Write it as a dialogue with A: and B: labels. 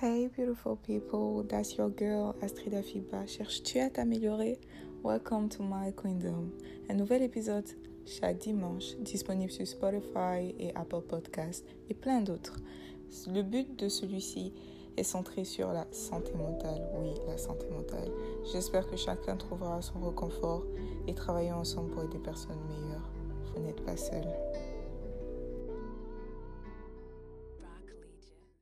A: Hey beautiful people, that's your girl Astrida Fiba. Cherches-tu à t'améliorer? Welcome to my kingdom. Un nouvel épisode chaque dimanche, disponible sur Spotify et Apple Podcasts et plein d'autres. Le but de celui-ci est centré sur la santé mentale. Oui, la santé mentale. J'espère que chacun trouvera son réconfort et travaillons ensemble pour être des personnes meilleures. Vous n'êtes pas seul.